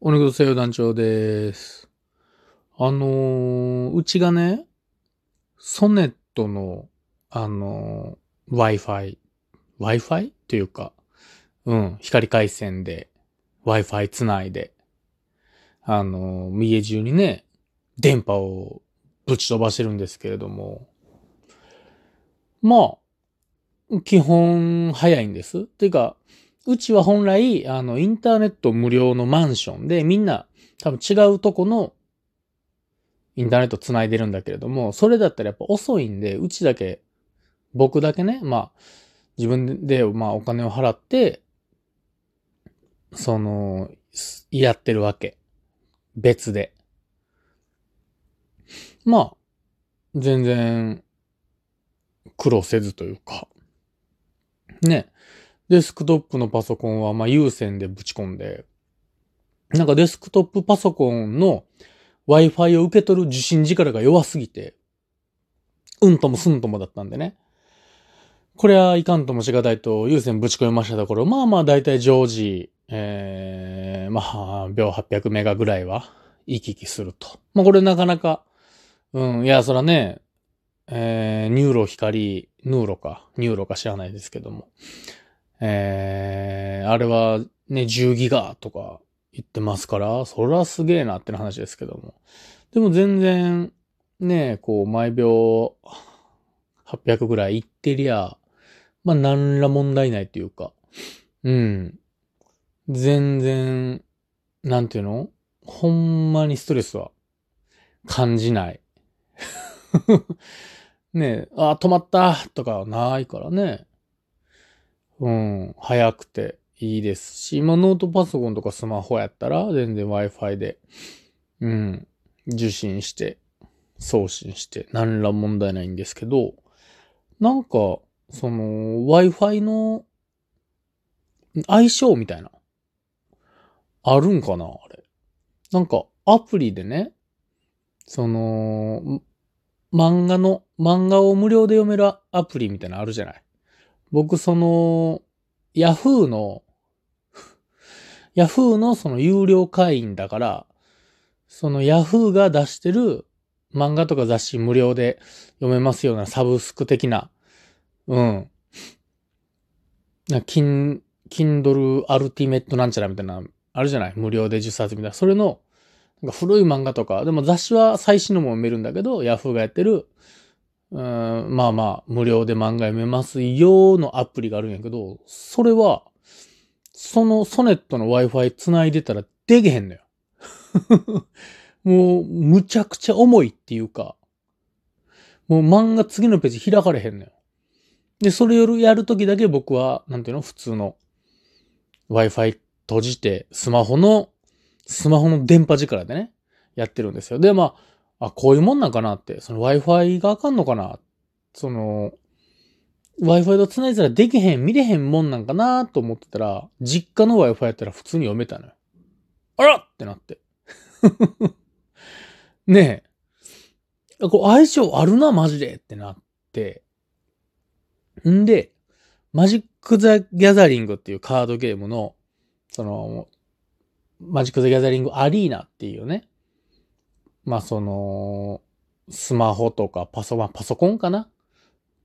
お肉と西洋団長です。あのーうちがね、ソネットの、あのー Wi-Fi、Wi-Fi? っていうか、うん、光回線で Wi-Fi つないで、あのー家中にね、電波をぶち飛ばしてるんですけれども、まあ、基本早いんです。っていうか、うちは本来、あの、インターネット無料のマンションで、みんな多分違うとこのインターネット繋いでるんだけれども、それだったらやっぱ遅いんで、うちだけ、僕だけね、まあ、自分で、まあ、お金を払って、その、やってるわけ。別で。まあ、全然、苦労せずというか、ね。デスクトップのパソコンは、まあ、有線でぶち込んで、なんかデスクトップパソコンの Wi-Fi を受け取る受信力が弱すぎて、うんともすんともだったんでね。これはいかんともしがたいと有線ぶち込みましたところ、まあまあ大体常時、えー、まあ、秒800メガぐらいは行き来すると。まあこれなかなか、うん、いや、そらね、えー、 NURO 光、ヌーロか、ニューロか知らないですけども。えー、あれはね、10ギガとか言ってますから、そらすげえなっての話ですけども。でも全然、ね、こう、毎秒800ぐらいいってりゃ、まあ、何ら問題ないっていうか、うん。全然、なんていうの？ほんまにストレスは感じない。ねえ、あ、止まったとかはないからね。うん、早くていいですし、まあノートパソコンとかスマホやったら全然 Wi-Fi で、うん、受信して、送信して、何ら問題ないんですけど、なんか、その Wi-Fi の相性みたいな、あるんかなあれ。なんかアプリでね、その、漫画の、漫画を無料で読めるアプリみたいなのあるじゃない。僕、その、ヤフーの、ヤフーのその有料会員だから、そのヤフーが出してる漫画とか雑誌無料で読めますようなサブスク的な、うん。な、キン、キンドルアルティメットなんちゃらみたいな、あるじゃない？無料で10冊みたいな。それの、なんか古い漫画とか、でも雑誌は最新のも読めるんだけど、ヤフーがやってる、うん、まあまあ、無料で漫画読めますよのアプリがあるんやけど、それは、そのソネットの Wi-Fi 繋いでたらできへんのよ。もう、むちゃくちゃ重いっていうか、もう漫画次のページ開かれへんのよ。で、それをやるときだけ僕は、なんていうの？普通の Wi-Fi 閉じて、スマホの、スマホの電波力でね、やってるんですよ。で、まあ、あ、こういうもんなんかなって、その Wi-Fi があかんのかなその、Wi-Fi と繋いだらできへん、見れへんもんなんかなと思ってたら、実家の Wi-Fi やったら普通に読めたのよ。あらってなって。ねえ。こう相性あるな、マジでってなって。んで、マジック・ザ・ギャザリングっていうカードゲームの、その、マジック・ザ・ギャザリング・アリーナっていうね、まあその、スマホとかパソコン、パソコンかな？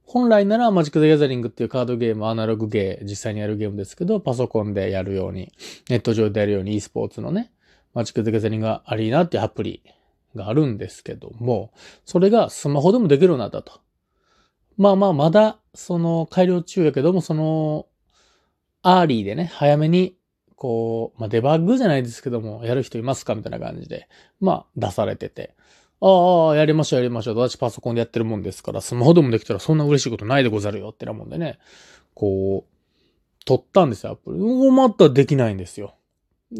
本来ならマジック・ザ・ギャザリングっていうカードゲーム、アナログゲー、実際にやるゲームですけど、パソコンでやるように、ネット上でやるように e スポーツのね、マジック・ザ・ギャザリングアリーナっていうアプリがあるんですけども、それがスマホでもできるようになったと。まあまあ、まだ、その、改良中やけども、その、 early でね、早めに、こう、まあ、デバッグじゃないですけども、やる人いますかみたいな感じで、まあ、出されてて。ああ、やりましょう、やりましょう。私パソコンでやってるもんですから、スマホでもできたらそんな嬉しいことないでござるよってなもんでね、こう、取ったんですよ、アプリ。うおまたできないんですよ。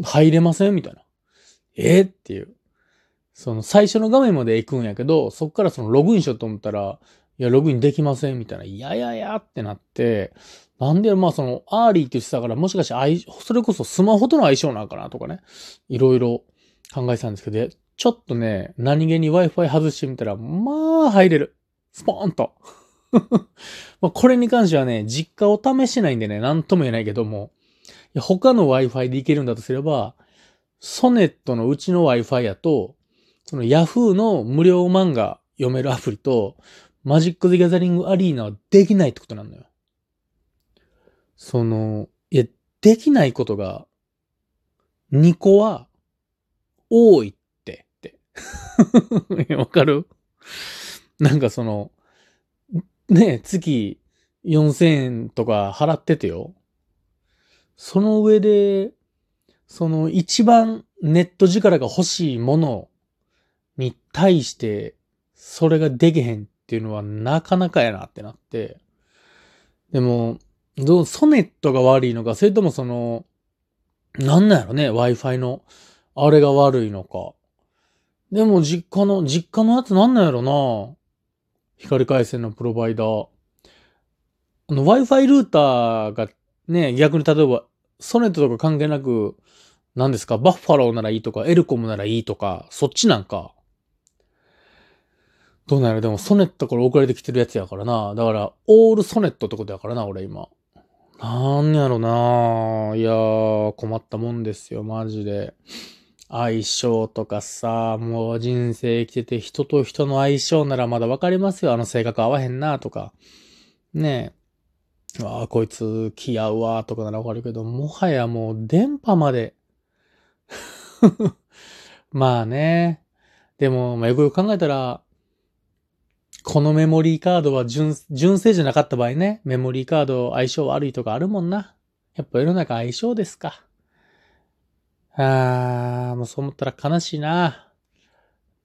入れませんみたいな。えっていう。その最初の画面まで行くんやけど、そっからそのログインしようと思ったら、いや、ログインできませんみたいな。いやいやいやってなって、なんで、まあその、 early って言ってたから、もしかして、それこそスマホとの相性なんかなとかね、いろいろ考えてたんですけど、ちょっとね、何気に Wi-Fi 外してみたら、まあ入れる。スポーンと。まあこれに関してはね、実家を試してないんでね、なんとも言えないけども、いや他の Wi-Fi でいけるんだとすれば、ソネットのうちの Wi-Fi やと、その Yahoo の無料漫画読めるアプリと、マジック・ザ・ギャザリング・アリーナはできないってことなのよ。その、いや、できないことが、2個は、多いって、って。わかる？なんかその、ね、月4000円とか払っててよ。その上で、その一番ネット力が欲しいものに対して、それができへんっていうのはなかなかやなってなって。でも、どう、ソネットが悪いのか、それともその、なんなんやろね、Wi-Fi の、あれが悪いのか。でも実家の、実家のやつなんなんやろな。光回線のプロバイダー。あの、Wi-Fi ルーターがね、逆に例えば、ソネットとか関係なく、何ですか、バッファローならいいとか、エルコムならいいとか、そっちなんか。どうなんやろでも、ソネットから送られてきてるやつやからな。だから、オールソネットってことやからな、俺今。なんやろないやー、困ったもんですよ、マジで。相性とかさ、もう人生生きてて人と人の相性ならまだわかりますよ。あの性格合わへんなとか。ねえ。ああ、こいつ気合うわとかならわかるけど、もはやもう電波まで。まあね。でも、まあ、よくよく考えたら、このメモリーカードは純、純正じゃなかった場合ね、メモリーカード相性悪いとかあるもんな。やっぱ世の中相性ですか。あー、もうそう思ったら悲しいな。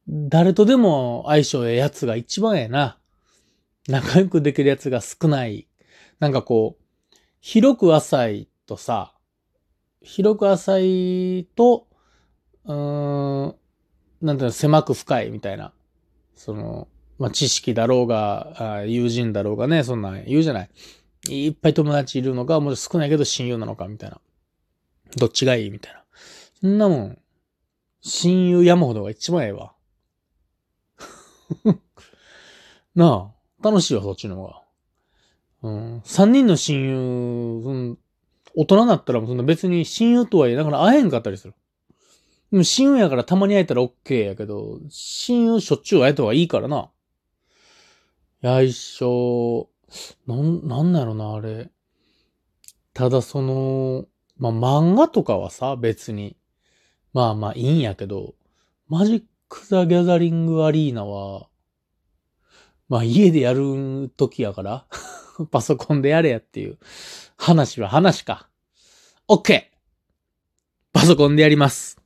誰とでも相性ええやつが一番ええな。仲良くできるやつが少ない。なんかこう、広く浅いとさ、広く浅いと、うーん、なんていうの、狭く深いみたいな。その、まあ、知識だろうが、友人だろうがね、そんなん言うじゃない。いっぱい友達いるのか、もう少ないけど親友なのか、みたいな。どっちがいいみたいな。そんなもん、親友山ほどが一番ええわ。なあ、楽しいわ、そっちの方が。うん。三人の親友、うん、大人になったらそんな別に親友とはいえ、だから会えんかったりする。でも親友やからたまに会えたら OK やけど、親友しょっちゅう会えた方がいいからな。やいしょ、なん、なんだろうな、あれ。ただその、まあ、漫画とかはさ、別に。まあまあいいんやけど、マジック・ザ・ギャザリング・アリーナは、まあ家でやる時やから、パソコンでやれやっていう話は話か。OK! パソコンでやります。